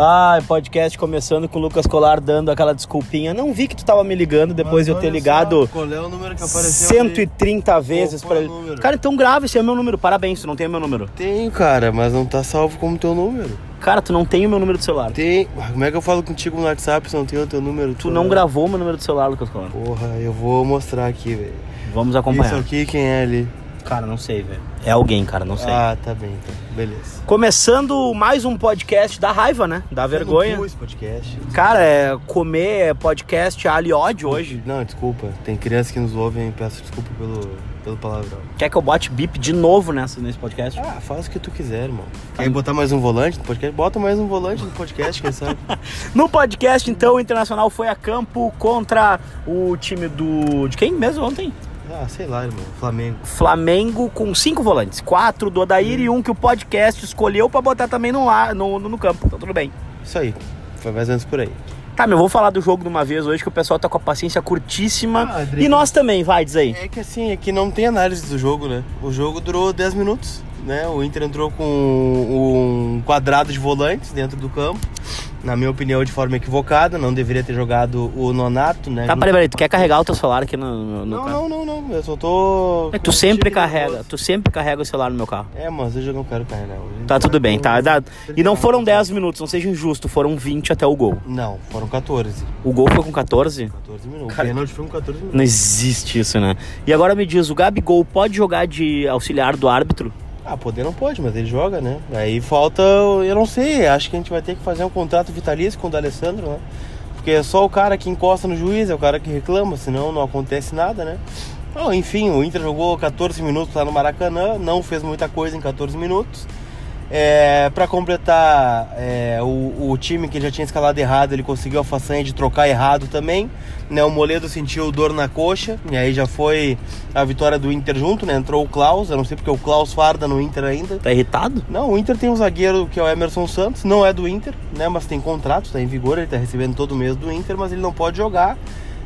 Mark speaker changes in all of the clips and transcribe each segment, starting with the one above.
Speaker 1: Ai, podcast começando com o Lucas Colar dando aquela desculpinha. Não vi que tu tava me ligando depois de eu ter ligado
Speaker 2: Qual é o número que apareceu?
Speaker 1: 130 vezes
Speaker 2: é o
Speaker 1: ele.
Speaker 2: número?
Speaker 1: Cara, então grava, esse é meu número. Parabéns, tu não tem o meu número.
Speaker 2: Tenho, cara, mas não tá salvo como teu número.
Speaker 1: Cara, tu não tem o meu número de celular.
Speaker 2: Tem. Como é que eu falo contigo no WhatsApp se não tenho o teu número?
Speaker 1: Tu não gravou o meu número de celular, Lucas Colar.
Speaker 2: Porra, eu vou mostrar aqui, velho.
Speaker 1: Vamos
Speaker 2: Isso
Speaker 1: acompanhar.
Speaker 2: aqui, quem é ali?
Speaker 1: Cara, não sei, velho. É alguém, cara, não sei.
Speaker 2: Ah, tá bem, então. Beleza.
Speaker 1: Começando mais um podcast da raiva, né? Da vergonha.
Speaker 2: Pus podcast.
Speaker 1: Cara, é comer podcast alho e ódio hoje.
Speaker 2: Não, desculpa. Tem crianças que nos ouvem, peço desculpa pelo, pelo palavrão.
Speaker 1: Quer que eu bote bip de novo nessa, nesse podcast?
Speaker 2: Ah, faz o que tu quiser, irmão. Quer botar mais um volante no podcast? Bota mais um volante no podcast, quem sabe?
Speaker 1: No podcast, então, o Internacional foi a campo contra o time do. De quem mesmo ontem?
Speaker 2: Ah, sei lá, irmão. Flamengo.
Speaker 1: Flamengo com cinco volantes. Quatro do Odair e um que o podcast escolheu pra botar também no, lá, no, no, no campo. Então tudo bem.
Speaker 2: Isso aí. Foi mais ou menos por aí.
Speaker 1: Tá, meu, eu vou falar do jogo de uma vez hoje que o pessoal tá com a paciência curtíssima.
Speaker 2: Ah,
Speaker 1: e nós também, vai, diz aí.
Speaker 2: É que assim, é que não tem análise do jogo, né? O jogo durou 10 minutos, né? O Inter entrou com um quadrado de volantes dentro do campo. Na minha opinião, de forma equivocada. Não deveria ter jogado o Nonato, né?
Speaker 1: Tá, peraí, peraí, tu quer carregar o teu celular aqui no, no,
Speaker 2: Não,
Speaker 1: carro?
Speaker 2: não, não, não. Eu só tô.
Speaker 1: É tu sempre carrega, tu sempre carrega o celular no meu carro.
Speaker 2: É, mas hoje eu não quero carregar. Hoje
Speaker 1: Tá tudo bem, tá? Dá- E não foram
Speaker 2: 10
Speaker 1: 10 minutos, não seja injusto, foram 20 até o gol.
Speaker 2: Não, foram 14.
Speaker 1: O gol foi com 14?
Speaker 2: 14 minutos.
Speaker 1: Cara-
Speaker 2: o pênalti foi com 14 minutos.
Speaker 1: Não existe isso, né? E agora me diz, o Gabigol pode jogar de auxiliar do árbitro?
Speaker 2: Ah, poder não pode, mas ele joga, né? Aí falta, eu não sei, acho que a gente vai ter que fazer um contrato vitalício com o D'Alessandro, né? Porque é só o cara que encosta no juiz, é o cara que reclama, senão não acontece nada, né? Bom, enfim, o Inter jogou 14 minutos lá no Maracanã, não fez muita coisa em 14 minutos. É, para completar, é, o, o time que já tinha escalado errado, ele conseguiu a façanha de trocar errado também. Né? O Moledo sentiu dor na coxa, e aí já foi a vitória do Inter junto, né? Entrou o Klaus, eu não sei porque o Klaus farda no Inter ainda.
Speaker 1: Tá irritado?
Speaker 2: Não, o Inter tem um zagueiro que é o Emerson Santos, não é do Inter, né? Mas tem contrato, está em vigor, ele está recebendo todo mês do Inter, mas ele não pode jogar.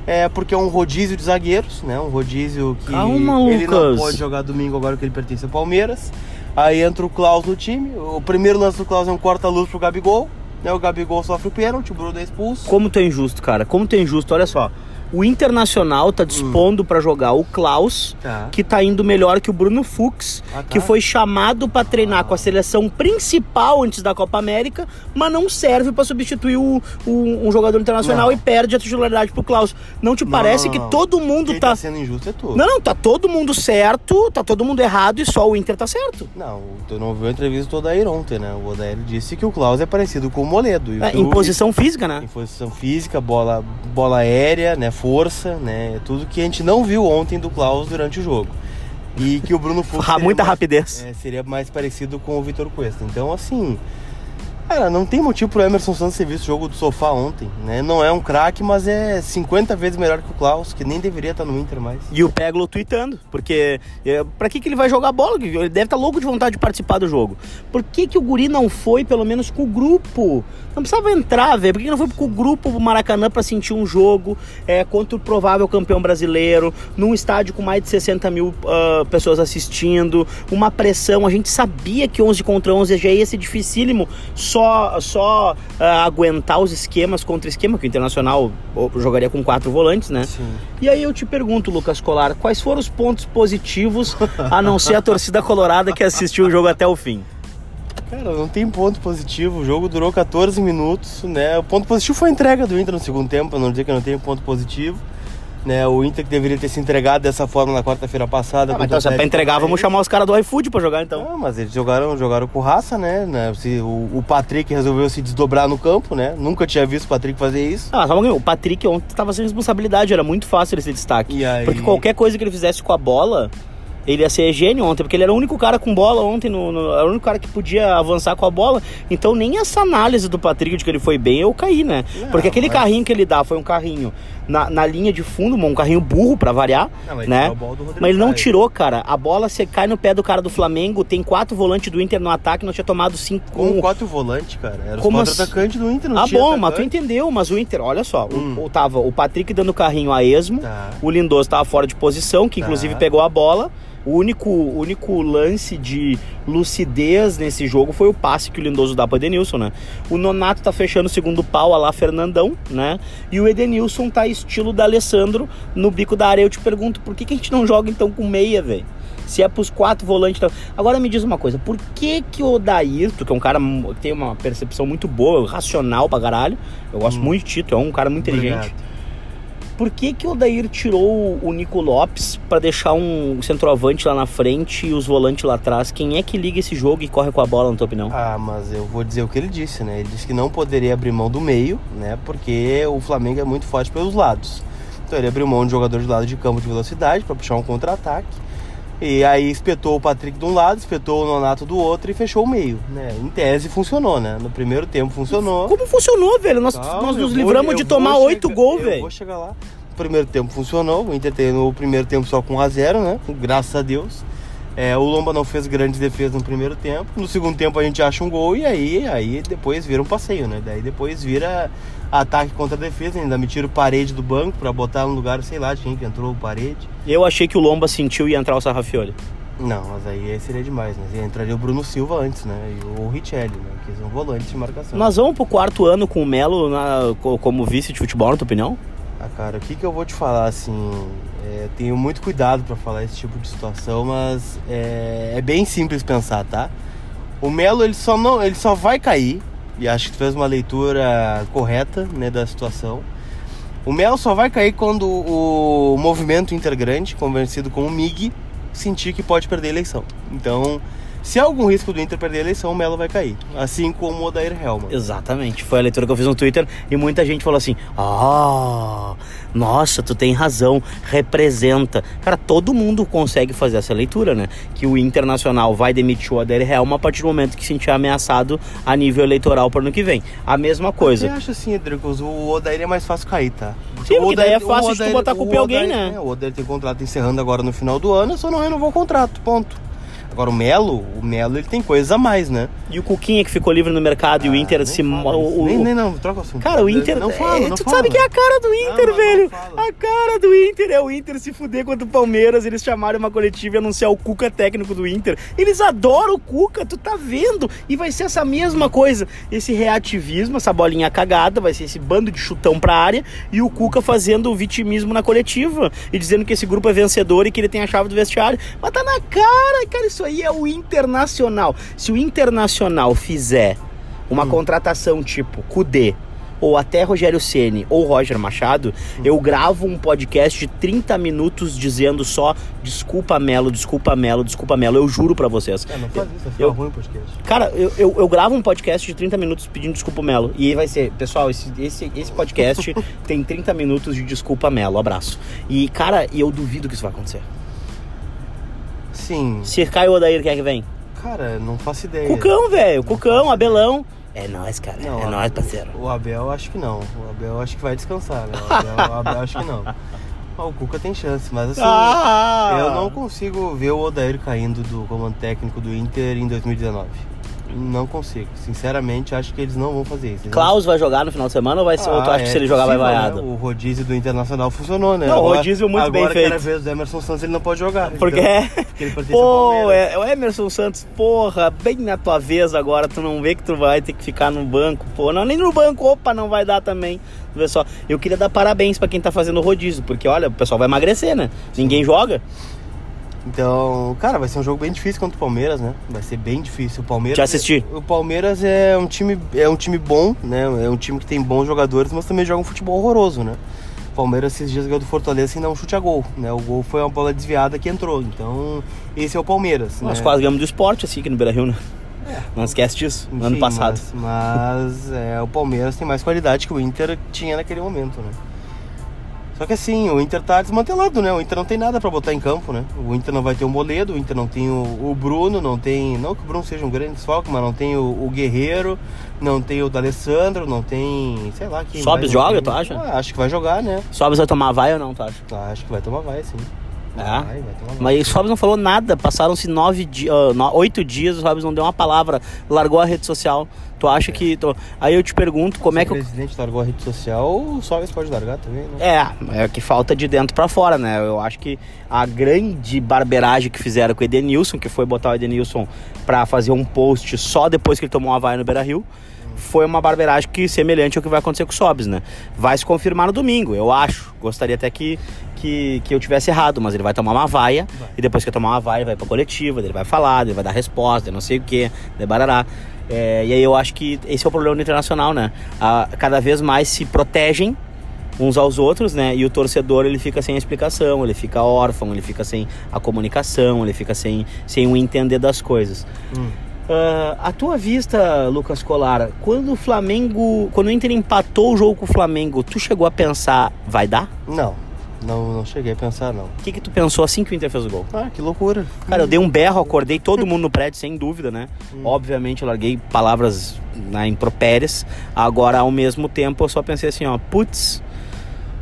Speaker 2: É porque é um rodízio de zagueiros, né? Um rodízio que
Speaker 1: Calma,
Speaker 2: ele não pode jogar domingo agora que ele pertence ao Palmeiras. Aí entra o Klaus no time. O primeiro lance do Klaus é um corta-luz pro Gabigol. Né? O Gabigol sofre o pênalti, o Bruno é expulso.
Speaker 1: Como tu é injusto, cara? Como tu é injusto? Olha só. O Internacional tá dispondo pra jogar o Klaus,
Speaker 2: Tá.
Speaker 1: que tá indo melhor que o Bruno Fux,
Speaker 2: Ah, tá.
Speaker 1: que foi chamado pra treinar com a seleção principal antes da Copa América, mas não serve pra substituir o, o- um jogador internacional
Speaker 2: Não.
Speaker 1: e perde a titularidade pro Klaus. Não te parece
Speaker 2: não,
Speaker 1: que
Speaker 2: não.
Speaker 1: todo mundo
Speaker 2: Quem
Speaker 1: tá.
Speaker 2: tá sendo injusto é tu.
Speaker 1: Não, não, tá todo mundo certo, tá todo mundo errado e só o Inter tá certo.
Speaker 2: Não, tu não viu a entrevista do Odair ontem, né? O Odair disse que o Klaus é parecido com o Moledo.
Speaker 1: É, em posição física, né?
Speaker 2: Em posição física, bola, bola aérea, né, força, né, tudo que a gente não viu ontem do Klaus durante o jogo. E que o Bruno Fux
Speaker 1: Muita
Speaker 2: mais-
Speaker 1: rapidez.
Speaker 2: é, seria mais parecido com o Vitor Cuesta. Então, assim, cara, não tem motivo pro Emerson Santos ter visto o jogo do sofá ontem, né? Não é um craque, mas é 50 vezes melhor que o Klaus, que nem deveria estar no Inter mais.
Speaker 1: E o Peglo tweetando, porque é, pra que, que ele vai jogar bola? Ele deve estar louco de vontade de participar do jogo. Por que, que o Guri não foi, pelo menos, com o grupo? Não precisava entrar, velho. Por que, que não foi com o grupo pro Maracanã pra sentir um jogo é, contra o provável campeão brasileiro, num estádio com mais de 60 mil ah, pessoas assistindo, uma pressão. A gente sabia que 11 contra 11 já ia ser dificílimo só, só ah, aguentar os esquemas contra esquema, que o Internacional jogaria com quatro volantes, né?
Speaker 2: Sim.
Speaker 1: E aí eu te pergunto, Lucas Colar, quais foram os pontos positivos, a não ser a torcida colorada que assistiu o jogo até o fim?
Speaker 2: Cara, não tem ponto positivo. O jogo durou 14 minutos, né? O ponto positivo foi a entrega do Inter no segundo tempo, pra não dizer que não tem ponto positivo. Né, o Inter que deveria ter se entregado dessa forma na quarta-feira passada.
Speaker 1: Ah, mas então, se é pra entregar, vamos chamar os caras do iFood pra jogar então.
Speaker 2: Não, mas eles jogaram, jogaram com raça, né? né? Se- O, o Patrick resolveu se desdobrar no campo, né? Nunca tinha visto o Patrick fazer isso.
Speaker 1: Ah, só um o Patrick ontem tava sem responsabilidade, era muito fácil ele ser destaque.
Speaker 2: Aí-
Speaker 1: Porque qualquer coisa que ele fizesse com a bola, ele ia ser gênio ontem, porque ele era o único cara com bola ontem, no, no- era o único cara que podia avançar com a bola. Então nem essa análise do Patrick de que ele foi bem, eu caí, né?
Speaker 2: Não,
Speaker 1: porque aquele
Speaker 2: mas-
Speaker 1: carrinho que ele dá foi um carrinho na, na linha de fundo, um carrinho burro pra variar,
Speaker 2: Não, mas ele
Speaker 1: né?
Speaker 2: Rodrigo
Speaker 1: Mas ele não
Speaker 2: Caio.
Speaker 1: tirou, cara. A bola você cai no pé do cara do Flamengo, tem quatro volantes do Inter no ataque, não tinha tomado cinco.
Speaker 2: Com quatro volantes, cara. Era os
Speaker 1: Como
Speaker 2: quatro
Speaker 1: assim?
Speaker 2: atacantes do Inter, não
Speaker 1: Ah, bom, mas tu
Speaker 2: atacante.
Speaker 1: entendeu, mas o Inter, olha só, o-
Speaker 2: Hum.
Speaker 1: o, tava o Patrick dando carrinho a esmo,
Speaker 2: Tá.
Speaker 1: o Lindoso tava fora de posição, que
Speaker 2: Tá.
Speaker 1: inclusive pegou a bola, O único, único lance de lucidez nesse jogo foi o passe que o Lindoso dá pro Edenilson, né? O Nonato tá fechando o segundo pau, a lá Fernandão, né? E o Edenilson tá estilo da Alessandro no bico da área. Eu te pergunto, por que, que a gente não joga então com meia, velho? Se é pros quatro volantes. Tá... Agora me diz uma coisa, por que que o tu que é um cara que tem uma percepção muito boa, racional pra caralho, eu gosto
Speaker 2: Hum.
Speaker 1: muito de ti, tu é um cara muito inteligente.
Speaker 2: Obrigado.
Speaker 1: Por que, que o Odair tirou o Nico Lopes pra deixar um centroavante lá na frente e os volantes lá atrás? Quem é que liga esse jogo e corre com a bola, na tua opinião?
Speaker 2: Ah, mas eu vou dizer o que ele disse, né? Ele disse que não poderia abrir mão do meio, né? Porque o Flamengo é muito forte pelos lados. Então ele abriu mão de jogador de lado de campo de velocidade para puxar um contra-ataque. E aí espetou o Patrick de um lado, espetou o Nonato do outro e fechou o meio, né? Em tese funcionou, né? No primeiro tempo funcionou.
Speaker 1: Como funcionou, velho? Nós,
Speaker 2: Calma,
Speaker 1: nós nos
Speaker 2: vou-
Speaker 1: livramos
Speaker 2: eu
Speaker 1: de
Speaker 2: vou
Speaker 1: tomar oito gols,
Speaker 2: Eu
Speaker 1: velho.
Speaker 2: vou chegar lá. O primeiro tempo funcionou, o Inter terminou o primeiro tempo só com 1x0, né? Graças a Deus. É, o Lomba não fez grandes defesas no primeiro tempo. No segundo tempo a gente acha um gol e aí, aí depois vira um passeio, né? Daí depois vira ataque contra defesa. Ainda me tiro parede do banco pra botar no lugar, sei lá, quem que entrou o parede.
Speaker 1: Eu achei que o Lomba sentiu e ia entrar o Sarrafioli.
Speaker 2: Não, mas aí seria demais, né? Entraria o Bruno Silva antes, né? E o Richelli, né? Que são volantes de marcação.
Speaker 1: Nós vamos pro quarto ano com o Melo na- co- como vice de futebol, na tua opinião?
Speaker 2: Ah, cara, o que, que eu vou te falar, assim, é, tenho muito cuidado pra falar esse tipo de situação, mas é, é bem simples pensar, tá? O Melo, ele só, não, ele só vai cair, e acho que tu fez uma leitura correta, né, da situação. O Melo só vai cair quando o movimento intergrande, convencido com o MIG, sentir que pode perder a eleição. Então, se há algum risco do Inter perder a eleição, o Melo vai cair. Assim como o Odair Helman.
Speaker 1: Exatamente, foi a leitura que eu fiz no Twitter e muita gente falou assim: Ah, nossa, tu tem razão, representa. Cara, todo mundo consegue fazer essa leitura, né? Que o Internacional vai demitir o Adair Helma a partir do momento que se sentir ameaçado a nível eleitoral para ano que vem. A mesma coisa.
Speaker 2: Eu acho assim, Edricos, o Odair é mais fácil cair, tá?
Speaker 1: Sim,
Speaker 2: O
Speaker 1: porque daí é
Speaker 2: o
Speaker 1: fácil de tu botar a culpa em
Speaker 2: o
Speaker 1: alguém,
Speaker 2: Odair-
Speaker 1: né?
Speaker 2: é, o Odair tem contrato encerrando agora no final do ano, só não renovou o contrato, ponto. Agora o Melo, o Melo ele tem coisas a mais, né?
Speaker 1: E o Cuquinha que ficou livre no mercado e o
Speaker 2: Ah,
Speaker 1: Inter
Speaker 2: não
Speaker 1: se.
Speaker 2: fala
Speaker 1: o-
Speaker 2: nem, nem não, troca o assunto.
Speaker 1: Cara, o Inter.
Speaker 2: Não fala,
Speaker 1: é,
Speaker 2: não
Speaker 1: tu
Speaker 2: fala.
Speaker 1: sabe que é a cara do Inter,
Speaker 2: não
Speaker 1: velho.
Speaker 2: fala.
Speaker 1: A cara do Inter é o Inter se fuder contra o Palmeiras. Eles chamaram uma coletiva e anunciar o Cuca técnico do Inter. Eles adoram o Cuca, tu tá vendo? E vai ser essa mesma coisa. Esse reativismo, essa bolinha cagada, vai ser esse bando de chutão pra área e o Cuca fazendo o vitimismo na coletiva e dizendo que esse grupo é vencedor e que ele tem a chave do vestiário. Mas tá na cara, cara, isso aí é o Internacional. Se o Internacional fizer uma contratação tipo Kudê, ou até Rogério Ceni ou Roger Machado, eu gravo um podcast de 30 minutos dizendo só desculpa Melo, desculpa Melo, desculpa Melo. Eu juro pra vocês.
Speaker 2: É, não faz isso, vai ficar
Speaker 1: Eu-
Speaker 2: ruim o podcast.
Speaker 1: Cara, eu, eu, eu gravo um podcast de 30 minutos pedindo desculpa Melo. E aí vai ser, pessoal, esse, esse, esse podcast tem 30 minutos de desculpa Melo. Abraço. E, cara, eu duvido que isso vai acontecer.
Speaker 2: Sim,
Speaker 1: Se cai o Odair, quem é que vem?
Speaker 2: cara, não faço ideia.
Speaker 1: Cucão, velho. Cucão, Abelão. É nóis, cara.
Speaker 2: Não,
Speaker 1: é nóis, parceiro.
Speaker 2: O Abel acho que não. O Abel acho que vai descansar, né? O Abel, o Abel acho que não. O Cuca tem chance, mas assim.
Speaker 1: Ah!
Speaker 2: Eu não consigo ver o Odair caindo do comando técnico do Inter em 2019. Não consigo. Sinceramente, acho que eles não vão fazer isso. Eles
Speaker 1: Klaus vai jogar no final de semana ou, vai ser,
Speaker 2: Ah,
Speaker 1: acha que
Speaker 2: é
Speaker 1: se ele jogar vai vaiado?
Speaker 2: né? O rodízio do Internacional funcionou, né?
Speaker 1: Não, o rodízio muito bem
Speaker 2: agora que era
Speaker 1: feito.
Speaker 2: vez do Emerson Santos, ele não pode jogar.
Speaker 1: Porque
Speaker 2: então, porque ele
Speaker 1: Pô, é, o Emerson Santos, porra, bem na tua vez agora, tu não vê que tu vai ter que ficar no banco, pô, não, nem no banco, opa, não vai dar também. Vê só, eu queria dar parabéns pra quem tá fazendo o rodízio, porque olha, o pessoal vai emagrecer, né? Ninguém joga.
Speaker 2: Então, cara, vai ser um jogo bem difícil contra o Palmeiras, né? Vai ser bem difícil. O Palmeiras.
Speaker 1: Já assisti.
Speaker 2: O Palmeiras é um time, é um time bom, né? É um time que tem bons jogadores, mas também joga um futebol horroroso, né? O Palmeiras esses dias ganhou do Fortaleza sem dar um chute a gol, né? O gol foi uma bola desviada que entrou. Então, esse é o Palmeiras.
Speaker 1: Nós
Speaker 2: né?
Speaker 1: quase ganhamos do esporte, assim, aqui no Beira Rio, né? Não esquece disso, no ano
Speaker 2: Enfim,
Speaker 1: passado.
Speaker 2: Mas, mas, é, o Palmeiras tem mais qualidade que o Inter tinha naquele momento, né? Só que assim, o Inter tá desmantelado, né? O Inter não tem nada pra botar em campo, né? O Inter não vai ter o Moledo, o Inter não tem o, o Bruno, não tem. Não que o Bruno seja um grande desfalque, mas não tem o, o Guerreiro, não tem o D'Alessandro, não tem. sei lá quem. Não
Speaker 1: joga, tu acha?
Speaker 2: Ah, acho que vai jogar, né?
Speaker 1: Sobes vai tomar vai ou não, tu acha?
Speaker 2: Ah, acho que vai tomar vai, sim.
Speaker 1: É.
Speaker 2: Vai tomar
Speaker 1: Mas o Sobs não falou nada, passaram-se nove dias, oito dias, o Sobs não deu uma palavra, largou a rede social. Tu acha que. tu- Aí eu te pergunto como é
Speaker 2: Se
Speaker 1: que. o
Speaker 2: presidente largou a rede social, o Soves pode largar também, né?
Speaker 1: É, é que falta de dentro pra fora, né? Eu acho que a grande barberagem que fizeram com o Edenilson, que foi botar o Edenilson pra fazer um post só depois que ele tomou uma vaia no Beira Rio, foi uma barberagem que semelhante ao que vai acontecer com o Sobs, né? Vai se confirmar no domingo, eu acho. Gostaria até que, que, que eu tivesse errado, mas ele vai tomar uma vaia e depois que tomar uma vaia, ele vai pra coletiva, ele vai falar, ele vai dar resposta, não sei o que, de barará. É, e aí eu acho que esse é o problema do internacional, né? Ah, cada vez mais se protegem uns aos outros, né? E o torcedor ele fica sem a explicação, ele fica órfão, ele fica sem a comunicação, ele fica sem, sem o entender das coisas.
Speaker 2: Hum.
Speaker 1: Ah, a tua vista, Lucas Colar, quando o Flamengo, quando o Inter empatou o jogo com o Flamengo, tu chegou a pensar, vai dar?
Speaker 2: Não, não, não cheguei a pensar, não.
Speaker 1: O que que tu pensou assim que o Inter fez o gol?
Speaker 2: Ah, que loucura.
Speaker 1: Cara, eu dei um berro, acordei todo mundo no prédio, sem dúvida, né? Obviamente, eu larguei palavras né, impropérias. Agora, ao mesmo tempo, eu só pensei assim, ó, putz,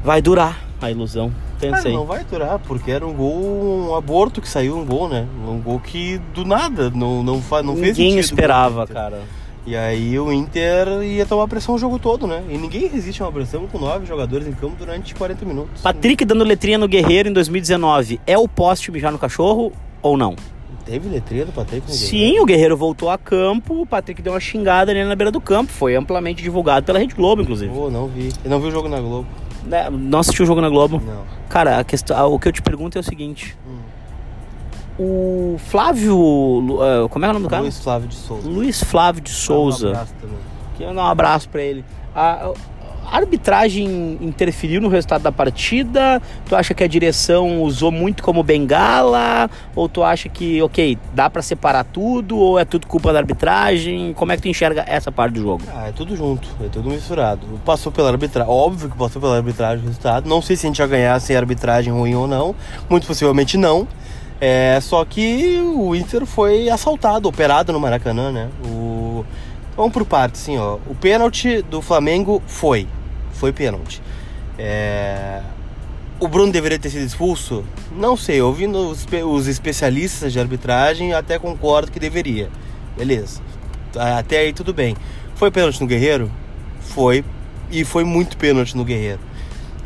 Speaker 1: vai durar a ilusão.
Speaker 2: Ah,
Speaker 1: Pensei.
Speaker 2: não vai durar, porque era um gol, um aborto que saiu, um gol, né? Um gol que do nada, não, não, não fez
Speaker 1: Ninguém
Speaker 2: sentido.
Speaker 1: esperava,
Speaker 2: pro Inter.
Speaker 1: cara.
Speaker 2: E aí o Inter ia tomar pressão o jogo todo, né? E ninguém resiste a uma pressão com nove jogadores em campo durante 40 minutos.
Speaker 1: Patrick dando letrinha no Guerreiro em 2019. É o poste mijar no cachorro ou não?
Speaker 2: Teve letreira do Patrick no
Speaker 1: Sim, o Guerreiro voltou a campo, o Patrick deu uma xingada ali na beira do campo. Foi amplamente divulgado pela Rede Globo, inclusive.
Speaker 2: Pô, não vi. Eu não vi o jogo na Globo.
Speaker 1: Né, Não assistiu o jogo na Globo?
Speaker 2: Não.
Speaker 1: Cara, a questão, o que eu te pergunto é o seguinte.
Speaker 2: Hum.
Speaker 1: O Flávio... Ah, Como é o nome do cara?
Speaker 2: Luiz Flávio de Souza.
Speaker 1: Luiz Flávio de Souza.
Speaker 2: Um abraço também.
Speaker 1: Queria dar um abraço pra ele. A, a arbitragem interferiu no resultado da partida? Tu acha que a direção usou muito como bengala? Ou tu acha que, ok, dá pra separar tudo? Ou é tudo culpa da arbitragem? Como é que tu enxerga essa parte do jogo?
Speaker 2: Ah, é tudo junto, é tudo misturado. Passou pela arbitragem, óbvio que passou pela arbitragem o resultado. Não sei se a gente ia ganhar sem arbitragem ruim ou não. Muito possivelmente não. É, só que o Inter foi assaltado, operado no Maracanã, né? O... Vamos por partes, assim, ó. O pênalti do Flamengo foi. Foi pênalti. É... O Bruno deveria ter sido expulso? Não sei, ouvindo os, os especialistas de arbitragem, até concordo que deveria. Beleza. Até aí tudo bem. Foi pênalti no Guerreiro? Foi. E foi muito pênalti no Guerreiro.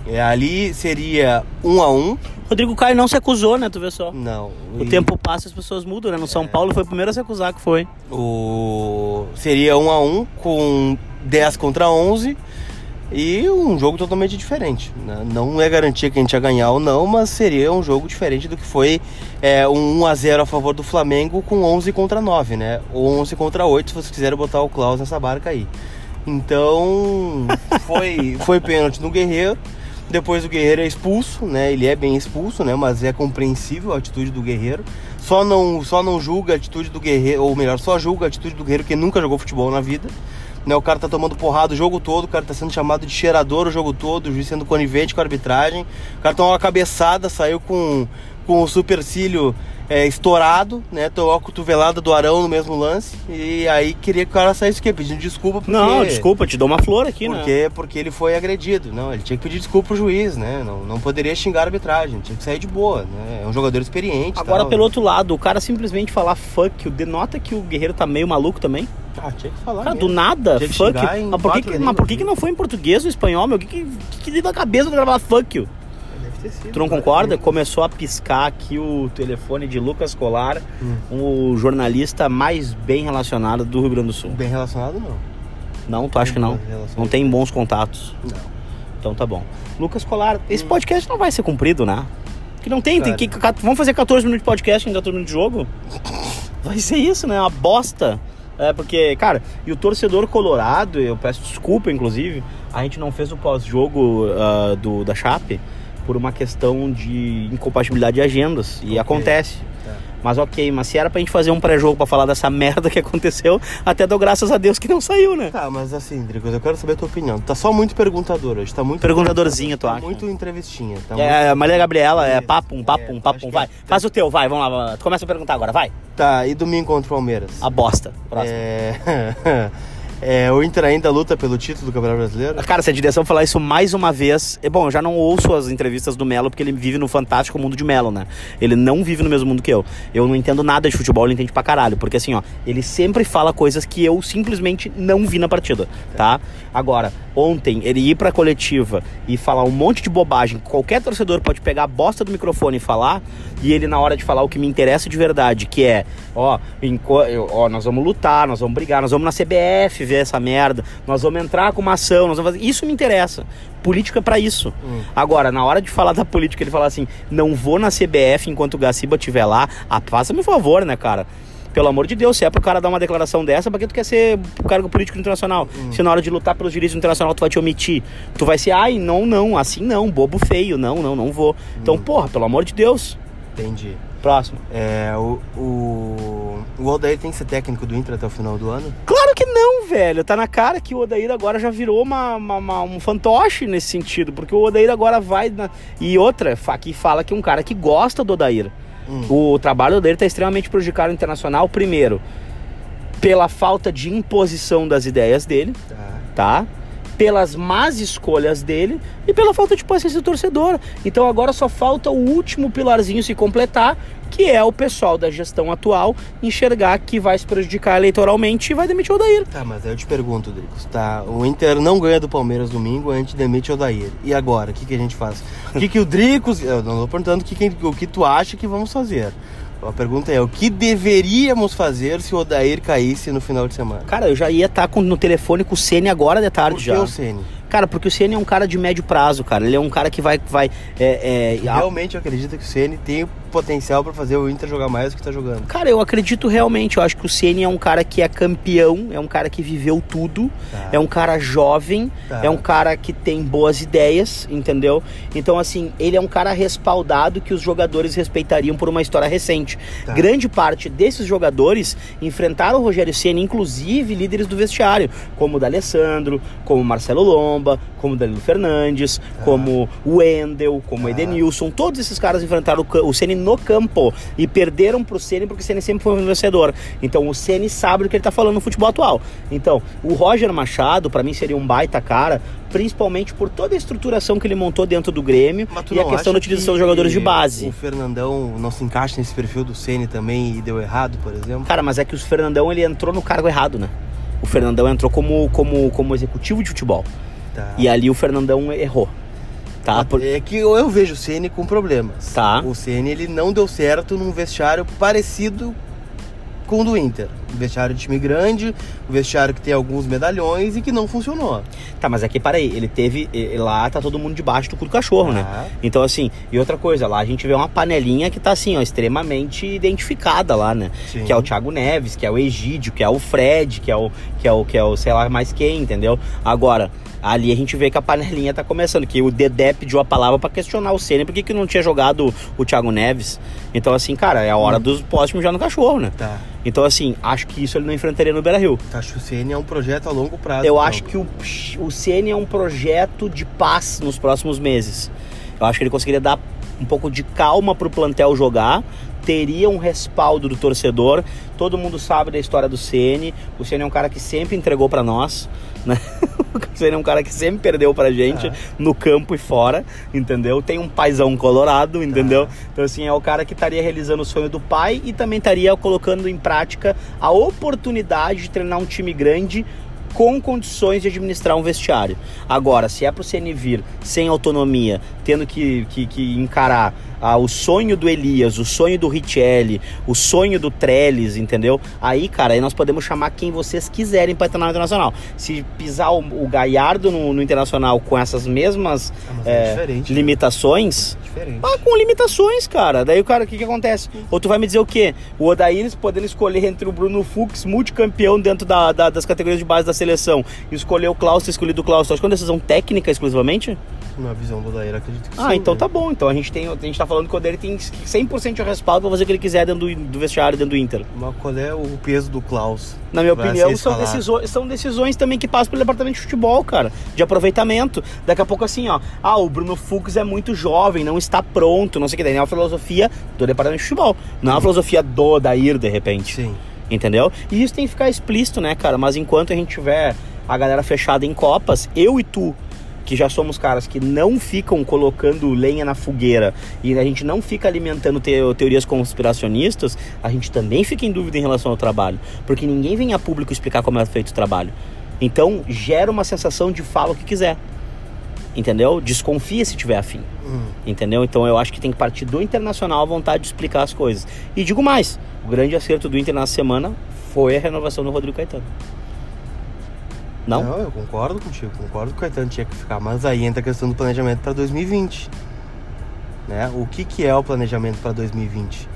Speaker 2: É, ali seria um a um.
Speaker 1: Rodrigo Caio não se acusou, né? Tu vê só.
Speaker 2: Não.
Speaker 1: O
Speaker 2: E
Speaker 1: tempo passa e as pessoas mudam, né? No São Paulo foi o primeiro a se acusar que foi.
Speaker 2: O... Seria um a um com 10 contra 11. E um jogo totalmente diferente. né? Não é garantia que a gente ia ganhar ou não, mas seria um jogo diferente do que foi é, um 1 a 0 a favor do Flamengo com 11 contra 9, né? Ou 11 contra 8, se vocês quiserem botar o Klaus nessa barca aí. Então, foi, foi pênalti no Guerreiro. Depois o Guerreiro é expulso, né? Ele é bem expulso, né? Mas é compreensível a atitude do Guerreiro. Só não, só não julga a atitude do Guerreiro, ou melhor, só julga a atitude do Guerreiro que nunca jogou futebol na vida. Né? O cara tá tomando porrada o jogo todo, o cara tá sendo chamado de cheirador o jogo todo, o juiz sendo conivente com a arbitragem. O cara tomou uma cabeçada, saiu com, com o supercílio é, estourado, né? Tomou a cotovelada do Arão no mesmo lance. E aí queria que o cara saísse o quê? Pedindo desculpa porque...
Speaker 1: Não, desculpa, te dou uma flor aqui, né?
Speaker 2: Porque, porque ele foi agredido. Não, ele tinha que pedir desculpa pro juiz, né? Não, não poderia xingar a arbitragem, tinha que sair de boa, né? É um jogador experiente.
Speaker 1: Agora,
Speaker 2: tal,
Speaker 1: pelo
Speaker 2: né?
Speaker 1: outro lado, o cara simplesmente falar fuck denota que o Guerreiro tá meio maluco também.
Speaker 2: Ah, tinha que falar.
Speaker 1: Cara, do
Speaker 2: mesmo.
Speaker 1: nada,
Speaker 2: Tinha que
Speaker 1: fuck Mas por, que, mas por que, que
Speaker 2: né?
Speaker 1: não foi em português ou espanhol, meu? O que que, que, que deu na cabeça do gravar fuck you?
Speaker 2: Sido,
Speaker 1: Tu não concorda? Começou a piscar aqui o telefone de Lucas Colar,
Speaker 2: Hum.
Speaker 1: o jornalista mais bem relacionado do Rio Grande do Sul.
Speaker 2: Bem relacionado, não.
Speaker 1: Não, tu acha que não? Não tem bons contatos.
Speaker 2: Não.
Speaker 1: Então tá bom. Lucas Colar, esse podcast não vai ser cumprido, né? Que não tem, tem que, vamos fazer 14 minutos de podcast em 14 minutos de jogo? Vai ser isso, né? Uma bosta. É, porque, cara, e o torcedor colorado, eu peço desculpa, inclusive, a gente não fez o pós-jogo ah, do da Chape por uma questão de incompatibilidade de agendas. E
Speaker 2: Ok.
Speaker 1: acontece.
Speaker 2: Tá.
Speaker 1: Mas ok, mas se era pra gente fazer um pré-jogo pra falar dessa merda que aconteceu, até dou graças a Deus que não saiu, né?
Speaker 2: Tá, mas assim, Dricos, eu quero saber a tua opinião. Tá só muito perguntador hoje, tá muito...
Speaker 1: Perguntadorzinha, tu
Speaker 2: tá
Speaker 1: acha?
Speaker 2: Muito entrevistinha. Tá
Speaker 1: É, a Maria Gabriela, é
Speaker 2: Isso,
Speaker 1: papum, papum,
Speaker 2: é,
Speaker 1: papum,
Speaker 2: acho que
Speaker 1: vai.
Speaker 2: é-
Speaker 1: Faz o teu, vai, vamos lá. Tu começa a perguntar agora, vai.
Speaker 2: muito- Tá, e domingo contra o Palmeiras?
Speaker 1: A bosta. Próximo.
Speaker 2: É... É, o Inter ainda luta pelo título do Campeonato Brasileiro?
Speaker 1: Cara, se a direção falar isso mais uma vez. É bom, eu já não ouço as entrevistas do Melo, porque ele vive no fantástico mundo de Melo, né? Ele não vive no mesmo mundo que eu. Eu não entendo nada de futebol, ele entende pra caralho. Porque assim, ó, ele sempre fala coisas que eu simplesmente não vi na partida, tá? Agora, ontem, ele ir pra coletiva e falar um monte de bobagem, qualquer torcedor pode pegar a bosta do microfone e falar, e ele, na hora de falar o que me interessa de verdade, que é, ó, ó, nós vamos lutar, nós vamos brigar, nós vamos na CBF ver essa merda, nós vamos entrar com uma ação, nós vamos fazer. Isso me interessa. Política é pra isso. Hum. Agora, na hora de falar da política, ele fala assim: não vou na CBF enquanto o Gaciba estiver lá. Ah, faça-me um favor, né, cara? Pelo amor de Deus, se é pro cara dar uma declaração dessa, pra que tu quer ser o cargo político internacional? Hum. Se na hora de lutar pelos direitos internacionais tu vai te omitir, tu vai ser, ai, não, não, assim não, bobo feio, não, não, não vou. Então, hum. Então, porra, pelo amor de Deus.
Speaker 2: Entendi.
Speaker 1: Próximo.
Speaker 2: É, o, o, o Odair tem que ser técnico do Inter até o final do ano?
Speaker 1: Claro que não, velho. Tá na cara que o Odair agora já virou uma, uma, uma um fantoche nesse sentido. Porque o Odair agora vai. Na... E outra, aqui fala que um cara que gosta do Odair. Hum. O trabalho dele está extremamente prejudicado internacional, primeiro, pela falta de imposição das ideias dele, tá? tá? Pelas más escolhas dele e pela falta de paciência do torcedor. Então agora só falta o último pilarzinho se completar, que é o pessoal da gestão atual enxergar que vai se prejudicar eleitoralmente e vai demitir o Odair.
Speaker 2: Tá, mas eu te pergunto, Dricos, tá? O Inter não ganha do Palmeiras domingo, a gente demite o Odair. E agora, o que, que a gente faz? O que, que o Dricos... Eu não tô perguntando o que, o que tu acha que vamos fazer. A pergunta é: o que deveríamos fazer se o Odair caísse no final de semana?
Speaker 1: Cara, eu já ia estar tá no telefone com o Ceni agora de tarde
Speaker 2: Por que
Speaker 1: já.
Speaker 2: o Ceni?
Speaker 1: Cara, porque o Ceni é um cara de médio prazo, cara. Ele é um cara que vai. vai é,
Speaker 2: é... Realmente eu acredito que o Ceni tem potencial para fazer o Inter jogar mais do que tá jogando.
Speaker 1: Cara, eu acredito realmente. Eu acho que o Ceni é um cara que é campeão, é um cara que viveu tudo, tá. é um cara jovem, tá. é um cara que tem boas ideias, entendeu? Então, assim, ele é um cara respaldado que os jogadores respeitariam por uma história recente. Tá. Grande parte desses jogadores enfrentaram o Rogério Ceni, inclusive líderes do vestiário, como o D'Alessandro, como o Marcelo Lomba, como o Danilo Fernandes, tá. como o Wendel, como o tá. Edenilson. Todos esses caras enfrentaram o Ceni no campo e perderam pro Ceni porque o Ceni sempre foi um vencedor. Então o Ceni sabe do que ele tá falando no futebol atual. Então, o Roger Machado, para mim, seria um baita cara, principalmente por toda a estruturação que ele montou dentro do Grêmio e a questão da utilização dos jogadores de base.
Speaker 2: O Fernandão não se encaixa nesse perfil do Ceni também e deu errado, por exemplo?
Speaker 1: Cara, mas é que o Fernandão ele entrou no cargo errado, né? O Fernandão entrou como, como, como executivo de futebol. Tá. E ali o Fernandão errou.
Speaker 2: Tá? É que eu vejo o Ceni com problemas.
Speaker 1: Tá.
Speaker 2: O Ceni ele não deu certo num vestiário parecido com o do Inter. Um vestiário de time grande, um vestiário que tem alguns medalhões e que não funcionou.
Speaker 1: Tá, mas aqui, para aí, ele teve. Lá tá todo mundo debaixo do cu do cachorro, né? ah. né? Então, assim, e outra coisa, lá a gente vê uma panelinha que tá assim, ó, extremamente identificada lá, né? Sim. Que é o Thiago Neves, que é o Egídio, que é o Fred, que é o, que é o, que é o sei lá mais quem, entendeu? Agora ali a gente vê que a panelinha tá começando, que o Dedé pediu a palavra para questionar o Ceni, porque que não tinha jogado o Thiago Neves. Então, assim, cara, é a hora hum. dos postos já no cachorro, né?
Speaker 2: Tá.
Speaker 1: Então, assim, acho que isso ele não enfrentaria no Beira Rio.
Speaker 2: Acho que o Ceni é um projeto a longo prazo.
Speaker 1: Eu então. acho que o, o Ceni é um projeto de paz nos próximos meses. Eu acho que ele conseguiria dar um pouco de calma pro plantel jogar, teria um respaldo do torcedor. Todo mundo sabe da história do Ceni. O Ceni é um cara que sempre entregou para nós, né? Ceni é um cara que sempre perdeu pra gente ah. no campo e fora, entendeu? Tem um paizão colorado, entendeu? Ah. Então assim, é o cara que estaria realizando o sonho do pai e também estaria colocando em prática a oportunidade de treinar um time grande com condições de administrar um vestiário. Agora, se é para o CN vir sem autonomia, tendo que, que, que encarar ah, o sonho do Elias, o sonho do Richelli, o sonho do Trellis, entendeu? Aí, cara, aí nós podemos chamar quem vocês quiserem para treinar no Internacional. Se pisar o, o Galhardo no, no, Internacional com essas mesmas ah, é, é limitações,
Speaker 2: diferente.
Speaker 1: Ah, com limitações, cara. Daí o cara, o que que acontece? Ou tu vai me dizer o quê? O Odair podendo escolher entre o Bruno Fux, multicampeão dentro da, da, das categorias de base da seleção, e escolher o Klaus, ter escolhido o Klaus. Tu acha que é uma decisão técnica exclusivamente?
Speaker 2: Na visão do Odair, acredito que
Speaker 1: ah, sim. Ah, então né? tá bom. Então a gente, tem, a gente tá falando que o Odair tem 100% de respaldo pra fazer o que ele quiser dentro do, do vestiário, dentro do Inter.
Speaker 2: Mas qual é o peso do Klaus?
Speaker 1: Na minha opinião, são decisões, são decisões também que passam pelo departamento de futebol, cara. De aproveitamento. Daqui a pouco assim, ó. Ah, o Bruno Fux é muito jovem, não está pronto, não sei o que. Daí é uma filosofia do departamento de futebol. Não é uma filosofia do Odair, de repente.
Speaker 2: Sim.
Speaker 1: Entendeu? E isso tem que ficar explícito, né, cara? Mas enquanto a gente tiver a galera fechada em copas, eu e tu, que já somos caras que não ficam colocando lenha na fogueira e a gente não fica alimentando te teorias conspiracionistas, a gente também fica em dúvida em relação ao trabalho. Porque ninguém vem a público explicar como é feito o trabalho. Então gera uma sensação de fala o que quiser. Entendeu? Desconfia se tiver afim.
Speaker 2: Hum.
Speaker 1: Entendeu? Então eu acho que tem que partir do Internacional a vontade de explicar as coisas. E digo mais, o grande acerto do Inter na semana foi a renovação do Rodrigo Caetano. Não?
Speaker 2: Não, eu concordo contigo, concordo que o Caetano tinha que ficar, mas aí entra a questão do planejamento para 2020. Né? O que, que é o planejamento para 2020?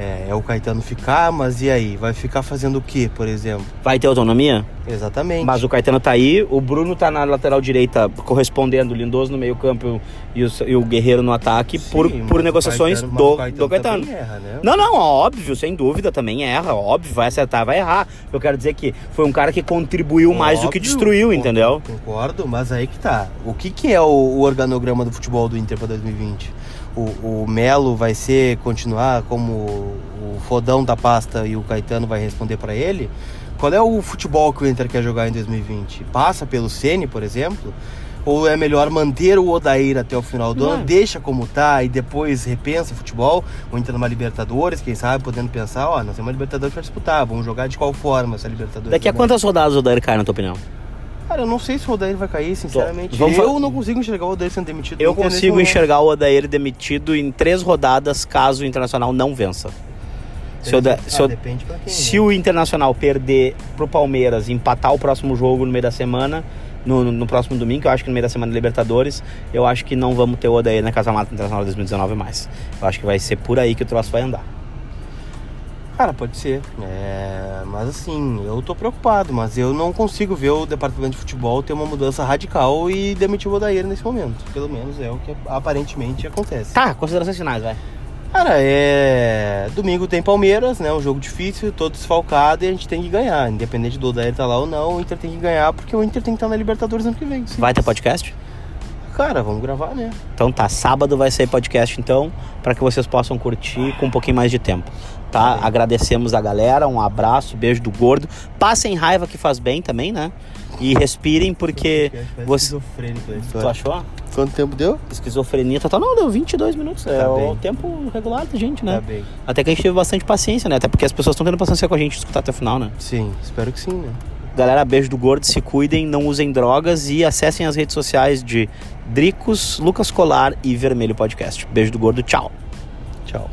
Speaker 2: É, é o Caetano ficar, mas e aí? Vai ficar fazendo o que, por exemplo?
Speaker 1: Vai ter autonomia?
Speaker 2: Exatamente.
Speaker 1: Mas o Caetano tá aí, o Bruno tá na lateral direita correspondendo, o Lindoso no meio campo e o, e o Guerreiro no ataque
Speaker 2: Sim,
Speaker 1: por, por negociações
Speaker 2: Caetano-
Speaker 1: do,
Speaker 2: Caetano
Speaker 1: do Caetano.
Speaker 2: erra, né?
Speaker 1: Não, não, óbvio, sem dúvida, também erra, óbvio, vai acertar, vai errar. Eu quero dizer que foi um cara que contribuiu mais do que
Speaker 2: Óbvio,
Speaker 1: destruiu, entendeu?
Speaker 2: Concordo, mas aí que tá. O que, que é o, o organograma do futebol do Inter para 2020? O, o Melo vai ser continuar como o fodão da pasta e o Caetano vai responder para ele? Qual é o futebol que o Inter quer jogar em 2020? Passa pelo Ceni, por exemplo? Ou é melhor manter o Odair até o final do
Speaker 1: Não.
Speaker 2: ano, deixa como tá e depois repensa o futebol? Ou entra numa Libertadores, quem sabe, podendo pensar, ó, nós temos uma Libertadores para disputar, vamos jogar de qual forma essa Libertadores?
Speaker 1: Daqui a quantas rodadas o Dair cai, na tua opinião?
Speaker 2: Cara, eu não sei se o Odair vai cair, sinceramente.
Speaker 1: Vamos
Speaker 2: eu
Speaker 1: fa-
Speaker 2: não consigo enxergar o Odair sendo demitido.
Speaker 1: Eu consigo enxergar o Odair demitido em três rodadas caso o Internacional não vença. Se, o, Da-
Speaker 2: Ah,
Speaker 1: se, o,
Speaker 2: pra quem,
Speaker 1: se
Speaker 2: né?
Speaker 1: o Internacional perder pro Palmeiras e empatar o próximo jogo no meio da semana, no, no- no próximo domingo, que eu acho que no meio da semana Libertadores, eu acho que não vamos ter o Odair na Casa Mata Internacional 2019 mais. Eu acho que vai ser por aí que o troço vai andar.
Speaker 2: Cara, pode ser. É, mas assim, eu tô preocupado, mas eu não consigo ver o departamento de futebol ter uma mudança radical e demitir o Odair nesse momento. Pelo menos é o que aparentemente acontece.
Speaker 1: Tá, considerações finais, vai.
Speaker 2: Cara, é. Domingo tem Palmeiras, né? Um jogo difícil, todo desfalcado e a gente tem que ganhar. Independente do Odair estar lá ou não, o Inter tem que ganhar porque o Inter tem que estar na Libertadores ano que vem. sim.
Speaker 1: Vai ter podcast?
Speaker 2: Cara, vamos gravar, né?
Speaker 1: Então tá, sábado vai sair podcast então, para que vocês possam curtir com um pouquinho mais de tempo. Tá? Agradecemos a galera, um abraço, beijo do gordo. Passem raiva que faz bem também, né? E respirem porque você
Speaker 2: Esquizofrênico, né?
Speaker 1: Tu achou?
Speaker 2: Quanto tempo deu?
Speaker 1: Esquizofrenia total. Não, deu 22 minutos. é
Speaker 2: Tá
Speaker 1: o
Speaker 2: bem.
Speaker 1: tempo regular da gente, né?
Speaker 2: Tá bem.
Speaker 1: Até que a gente teve bastante paciência, né? Até porque as pessoas estão tendo paciência com a gente escutar até o final, né?
Speaker 2: Sim, espero que sim, né?
Speaker 1: Galera, beijo do gordo, se cuidem, não usem drogas e acessem as redes sociais de Dricos, Lucas Colar e Vermelho Podcast. Beijo do gordo, tchau.
Speaker 2: Tchau.